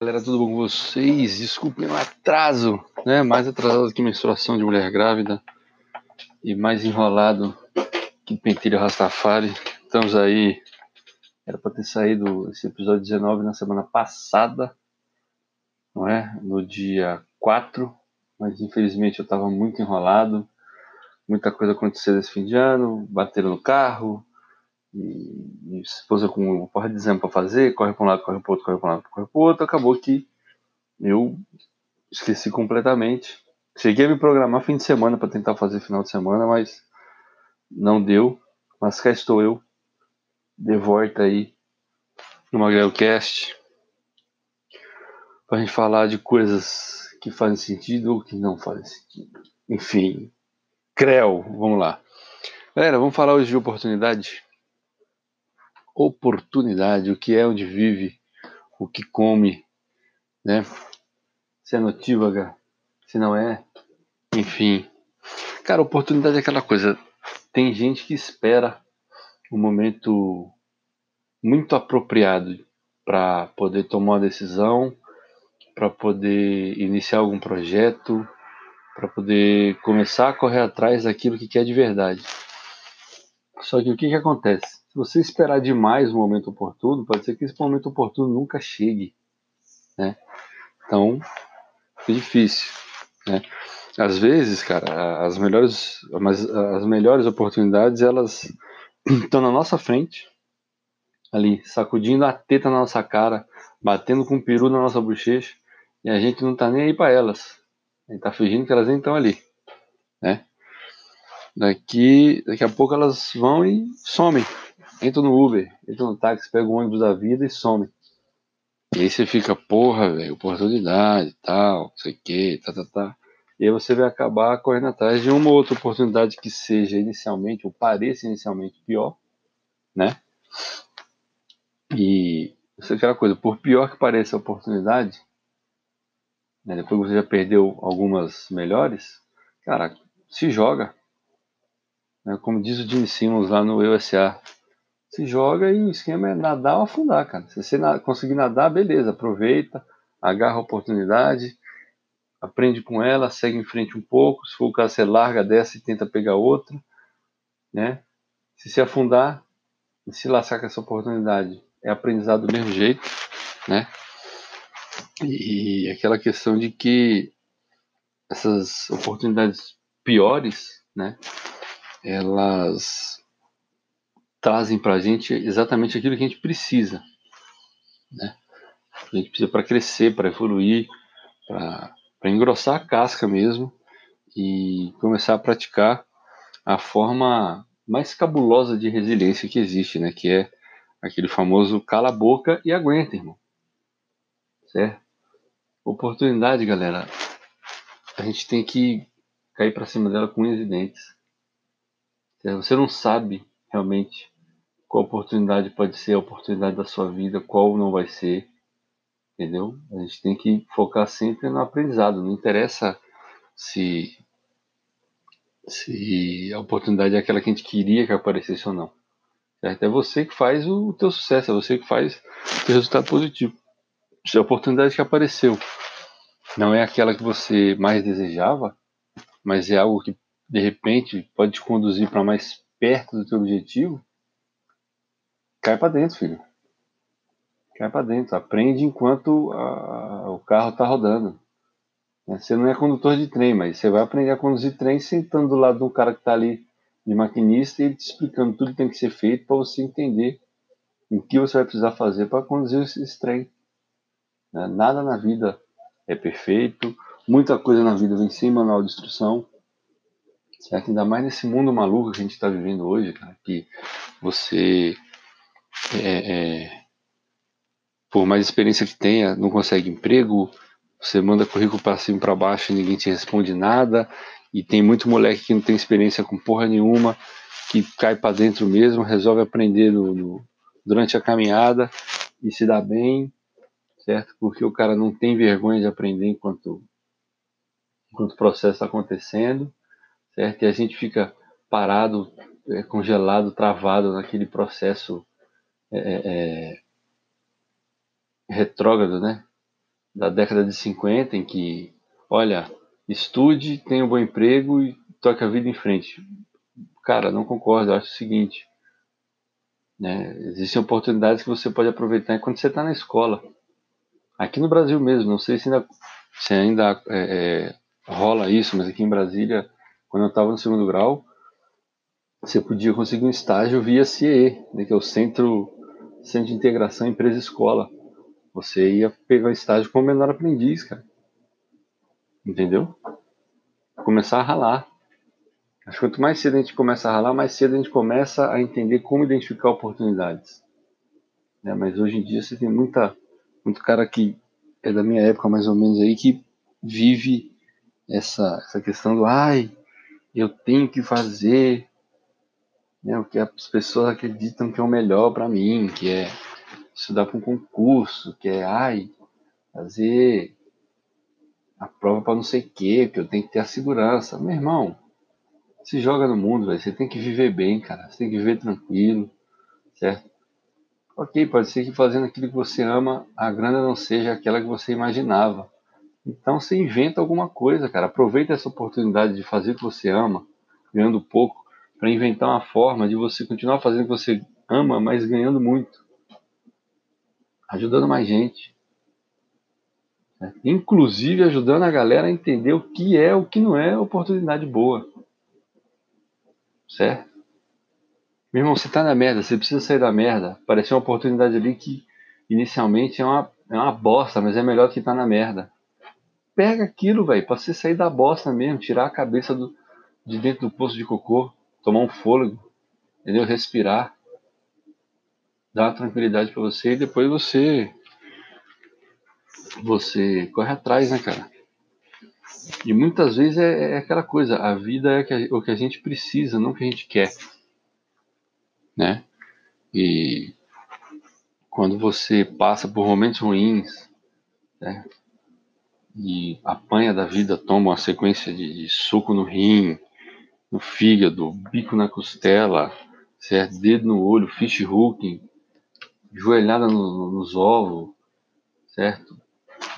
Galera, tudo bom com vocês? Desculpem o atraso, né? Mais atrasado que menstruação de mulher grávida e mais enrolado que pentelho Rastafari. Estamos aí. Era para ter saído esse episódio 19 na semana passada, não é? No dia 4, mas infelizmente eu estava muito enrolado. Muita coisa aconteceu nesse fim de ano, bateram no carro, e, e esposa com uma porra de exame para fazer, corre para um lado, corre para outro, corre para um lado, corre outro, acabou que eu esqueci completamente. Cheguei a me programar fim de semana para tentar fazer final de semana, mas não deu. Mas cá estou eu, de volta aí no Magrelcast, para a gente falar de coisas que fazem sentido ou que não fazem sentido. Enfim, Creu, vamos lá. Galera, vamos falar hoje de oportunidade oportunidade, o que é onde vive, o que come, né? Se é notívaga, se não é, enfim. Cara, oportunidade é aquela coisa. Tem gente que espera um momento muito apropriado para poder tomar uma decisão, para poder iniciar algum projeto, para poder começar a correr atrás daquilo que quer de verdade. Só que o que, que acontece? Você esperar demais o momento oportuno, pode ser que esse momento oportuno nunca chegue, né? Então, é difícil, né? Às vezes, cara, as melhores, as melhores oportunidades, elas estão na nossa frente, ali, sacudindo a teta na nossa cara, batendo com o peru na nossa bochecha, e a gente não tá nem aí para elas. A gente tá fingindo que elas nem estão ali, né? Daqui, daqui a pouco elas vão e somem, entra no Uber, entra no táxi, pega o ônibus da vida e some. E aí você fica, porra, velho, oportunidade, tal, não sei o que, tá, tá, tá. E aí você vai acabar correndo atrás de uma outra oportunidade que seja inicialmente, ou pareça inicialmente pior, né? E isso é aquela coisa, por pior que pareça a oportunidade, né, depois que você já perdeu algumas melhores, cara, se joga. Né, como diz o Jimmy Simmons lá no USA, se joga e o esquema é nadar ou afundar, cara. Se você conseguir nadar, beleza, aproveita, agarra a oportunidade, aprende com ela, segue em frente um pouco. Se for o caso, você larga dessa e tenta pegar outra, né? Se se afundar se lascar com essa oportunidade, é aprendizado do mesmo jeito, né? E aquela questão de que essas oportunidades piores, né? Elas trazem para a gente exatamente aquilo que a gente precisa, né? A gente precisa para crescer, para evoluir, para engrossar a casca mesmo e começar a praticar a forma mais cabulosa de resiliência que existe, né? Que é aquele famoso cala a boca e aguenta, irmão. Certo? Oportunidade, galera. A gente tem que cair para cima dela com unhas e dentes. Você não sabe realmente qual oportunidade pode ser a oportunidade da sua vida, qual não vai ser, entendeu? A gente tem que focar sempre no aprendizado, não interessa se se a oportunidade é aquela que a gente queria que aparecesse ou não. Certo? É você que faz o teu sucesso, é você que faz o teu resultado positivo. Se a oportunidade que apareceu não é aquela que você mais desejava, mas é algo que de repente pode te conduzir para mais perto do teu objetivo, cai para dentro, filho. Cai para dentro. Aprende enquanto a, o carro está rodando. Né, você não é condutor de trem, mas você vai aprender a conduzir trem sentando do lado de um cara que está ali de maquinista e ele te explicando tudo que tem que ser feito para você entender o que você vai precisar fazer para conduzir esse trem. Né, nada na vida é perfeito, muita coisa na vida vem sem manual de instrução. Certo? Ainda mais nesse mundo maluco que a gente está vivendo hoje, cara, que você, é, é, por mais experiência que tenha, não consegue emprego, você manda currículo para cima e para baixo e ninguém te responde nada, e tem muito moleque que não tem experiência com porra nenhuma, que cai para dentro mesmo, resolve aprender no, no, durante a caminhada e se dá bem, certo? Porque o cara não tem vergonha de aprender enquanto, enquanto o processo está acontecendo certo? E a gente fica parado, é, congelado, travado naquele processo é, é, é retrógrado, né? da década de 50 em que, olha, estude, tenha um bom emprego e toque a vida em frente. Cara, não concordo, eu acho o seguinte, né, existem oportunidades que você pode aproveitar enquanto você está na escola. Aqui no Brasil mesmo, não sei se ainda, se ainda é, é, rola isso, mas aqui em Brasília, quando eu estava no segundo grau, você podia conseguir um estágio via CIE, né, que é o Centro, Centro de Integração Empresa-Escola. Você ia pegar estágio como menor aprendiz, cara. Entendeu? Começar a ralar. Acho que quanto mais cedo a gente começa a ralar, mais cedo a gente começa a entender como identificar oportunidades. É, mas hoje em dia você tem muita, muito cara que é da minha época mais ou menos aí que vive essa, essa questão do ai, eu tenho que fazer né, o que as pessoas acreditam que é o melhor para mim, que é estudar para um concurso, que é ai, fazer a prova para não sei o que, que eu tenho que ter a segurança. Meu irmão, se joga no mundo, véio. você tem que viver bem, cara. Você tem que viver tranquilo, certo? Ok, pode ser que fazendo aquilo que você ama, a grana não seja aquela que você imaginava. Então você inventa alguma coisa, cara. Aproveita essa oportunidade de fazer o que você ama, ganhando pouco, para inventar uma forma de você continuar fazendo o que você ama, mas ganhando muito. Ajudando mais gente. Né? Inclusive ajudando a galera a entender o que é o que não é oportunidade boa. Certo? Meu irmão, você tá na merda, você precisa sair da merda. Apareceu uma oportunidade ali que inicialmente é uma, é uma bosta, mas é melhor que tá na merda. Pega aquilo, velho, pra você sair da bosta mesmo, tirar a cabeça do, de dentro do poço de cocô, tomar um fôlego, entendeu? Respirar, dar uma tranquilidade para você e depois você você corre atrás, né, cara? E muitas vezes é, é aquela coisa, a vida é o que a gente precisa, não o que a gente quer, né? E quando você passa por momentos ruins, né? E apanha da vida, toma uma sequência de, de suco no rim, no fígado, bico na costela, certo? dedo no olho, fish hooking, joelhada no, nos ovos, certo?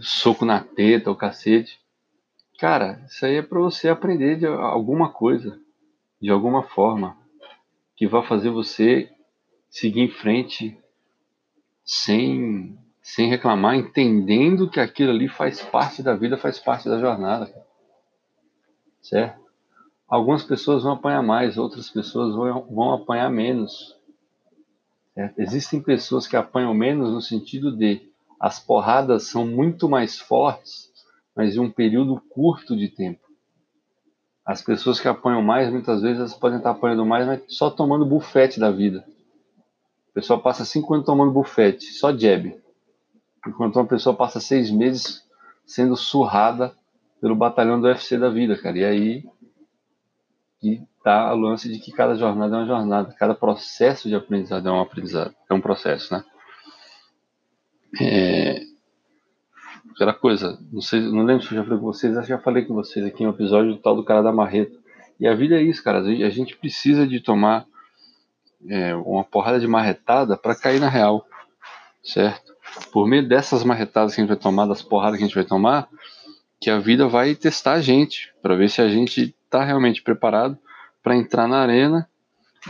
Soco na teta, o cacete. Cara, isso aí é para você aprender de alguma coisa, de alguma forma, que vai fazer você seguir em frente sem, sem reclamar, entendendo que aquilo ali faz parte da vida, faz parte da jornada. Certo? Algumas pessoas vão apanhar mais, outras pessoas vão, vão apanhar menos. Certo? Existem pessoas que apanham menos no sentido de as porradas são muito mais fortes mas em um período curto de tempo. As pessoas que apanham mais, muitas vezes, elas podem estar apanhando mais, mas só tomando bufete da vida. O pessoal passa cinco anos tomando bufete, só jab. Enquanto uma pessoa passa seis meses sendo surrada pelo batalhão do UFC da vida, cara. E aí que tá o lance de que cada jornada é uma jornada, cada processo de aprendizado é um aprendizado, é um processo, né? É, aquela coisa, não sei, não lembro se eu já falei com vocês, acho que já falei com vocês aqui em um episódio do tal do cara da marreta. E a vida é isso, cara. A gente precisa de tomar é, uma porrada de marretada para cair na real, certo? Por meio dessas marretadas que a gente vai tomar, das porradas que a gente vai tomar, que a vida vai testar a gente para ver se a gente está realmente preparado para entrar na arena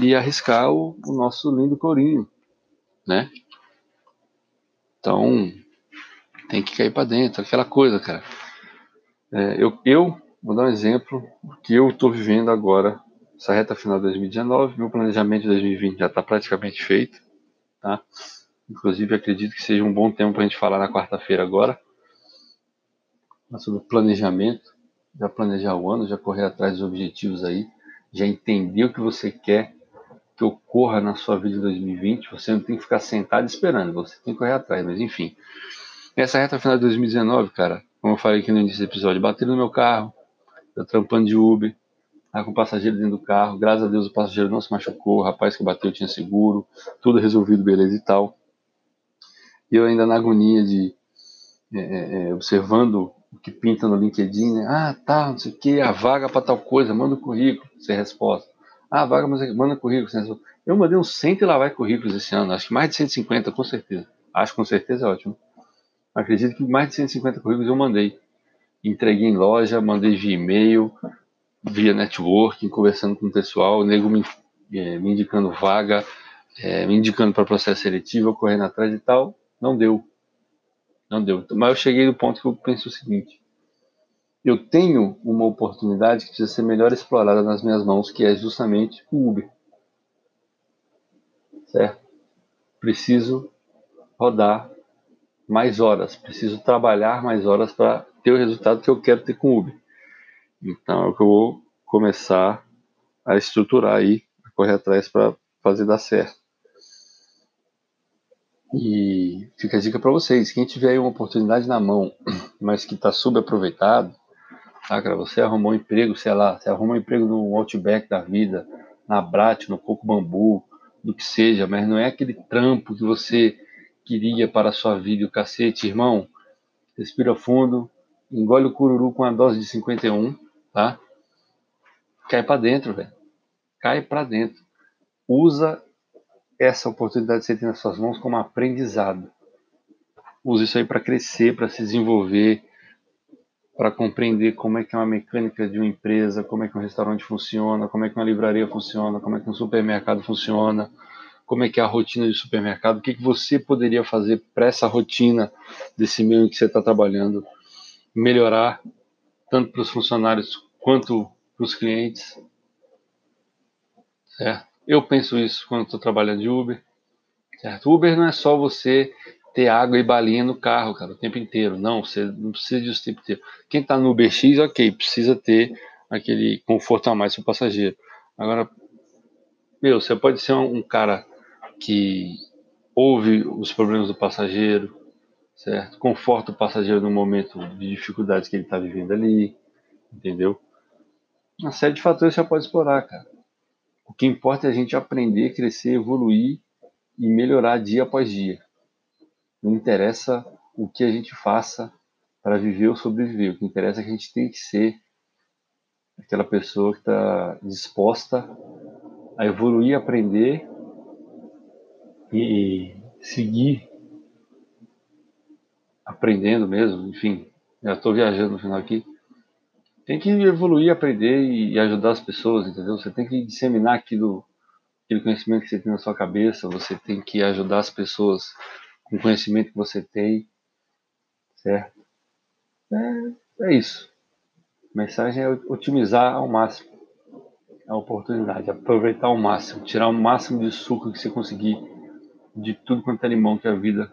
e arriscar o, o nosso lindo corinho, né? Então, tem que cair para dentro, aquela coisa, cara. É, eu, eu vou dar um exemplo que eu estou vivendo agora, essa reta final de 2019, meu planejamento de 2020 já está praticamente feito, tá? Inclusive acredito que seja um bom tempo para a gente falar na quarta-feira agora, sobre planejamento, já planejar o ano, já correr atrás dos objetivos aí, já entender o que você quer que ocorra na sua vida em 2020, você não tem que ficar sentado esperando, você tem que correr atrás, mas enfim. Essa reta final de 2019, cara, como eu falei aqui no início do episódio, bateram no meu carro, eu trampando de Uber, tá com passageiro dentro do carro, graças a Deus o passageiro não se machucou, o rapaz que bateu tinha seguro, tudo resolvido, beleza e tal. E eu ainda na agonia de é, é, é observando o que pinta no LinkedIn, né? Ah, tá, não sei o que, a vaga para tal coisa, manda o currículo, sem resposta. Ah, vaga, manda currículo, sem resposta. Eu mandei uns 100 e lá vai currículos esse ano, acho que mais de 150, com certeza. Acho com certeza é ótimo acredito que mais de 150 currículos eu mandei. Entreguei em loja, mandei via e-mail, via networking, conversando com o pessoal, o nego me, é, me indicando vaga, é, me indicando para processo seletivo, correndo atrás e tal. Não deu. Não deu. Mas eu cheguei no ponto que eu penso o seguinte: eu tenho uma oportunidade que precisa ser melhor explorada nas minhas mãos, que é justamente o Uber. Certo? Preciso rodar mais horas, preciso trabalhar mais horas para ter o resultado que eu quero ter com o Uber. Então é o que eu vou começar a estruturar aí, a correr atrás para fazer dar certo. E fica a dica para vocês: quem tiver aí uma oportunidade na mão, mas que está subaproveitado, tá, cara, você arrumou um emprego, sei lá, você arrumou um emprego no Outback da vida, na Brat, no Coco Bambu, do que seja, mas não é aquele trampo que você queria para a sua vida o cacete, irmão. Respira fundo, engole o cururu com a dose de 51, tá? Cai para dentro, velho. Cai para dentro. Usa essa oportunidade que você tem nas suas mãos como aprendizado. Use isso aí para crescer, para se desenvolver, para compreender como é que é uma mecânica de uma empresa, como é que um restaurante funciona, como é que uma livraria funciona, como é que um supermercado funciona, como é que é a rotina de supermercado, o que, que você poderia fazer para essa rotina desse meio em que você está trabalhando melhorar, tanto para os funcionários quanto para os clientes. Certo? Eu penso isso quando estou trabalhando de Uber. Certo? Uber não é só você ter água e balinha no carro, cara, o tempo inteiro. Não, você não precisa disso o tempo inteiro. Quem está no Uber X, ok, precisa ter aquele conforto a mais para o passageiro. Agora, meu, você pode ser um, um cara que ouve os problemas do passageiro, certo? Conforta o passageiro no momento de dificuldades que ele está vivendo ali, entendeu? Uma série de fatores você pode explorar, cara. O que importa é a gente aprender, crescer, evoluir e melhorar dia após dia. Não interessa o que a gente faça para viver ou sobreviver. O que interessa é que a gente tem que ser aquela pessoa que está disposta a evoluir, aprender e seguir aprendendo mesmo, enfim, já estou viajando no final aqui. Tem que evoluir, aprender e ajudar as pessoas, entendeu? Você tem que disseminar aquilo, aquele conhecimento que você tem na sua cabeça, você tem que ajudar as pessoas com o conhecimento que você tem, certo? É, é isso. A mensagem é otimizar ao máximo a oportunidade, aproveitar ao máximo, tirar o máximo de suco que você conseguir de tudo quanto é limão que a vida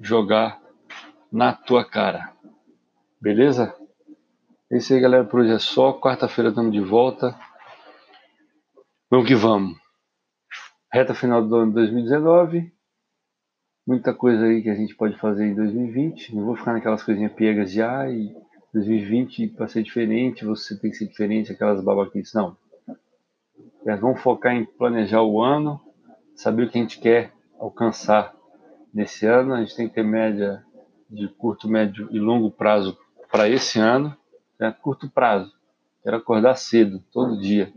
jogar na tua cara. Beleza? É isso aí, galera. Por hoje é só. Quarta-feira estamos de volta. Vamos que vamos. Reta final do ano 2019. Muita coisa aí que a gente pode fazer em 2020. Não vou ficar naquelas coisinhas piegas de ah, e 2020 para ser diferente, você tem que ser diferente, aquelas babaquices. Não. Vamos focar em planejar o ano, saber o que a gente quer alcançar nesse ano. A gente tem que ter média de curto, médio e longo prazo para esse ano. Né? Curto prazo, quero acordar cedo, todo dia.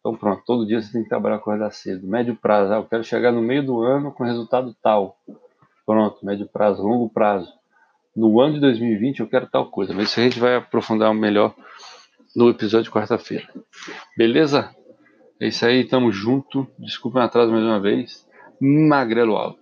Então pronto, todo dia você tem que trabalhar acordar cedo. Médio prazo, ah, eu quero chegar no meio do ano com resultado tal. Pronto, médio prazo, longo prazo. No ano de 2020 eu quero tal coisa, mas isso a gente vai aprofundar melhor no episódio de quarta-feira. Beleza? É isso aí, tamo junto. Desculpa o atraso mais uma vez. Magrelo alto.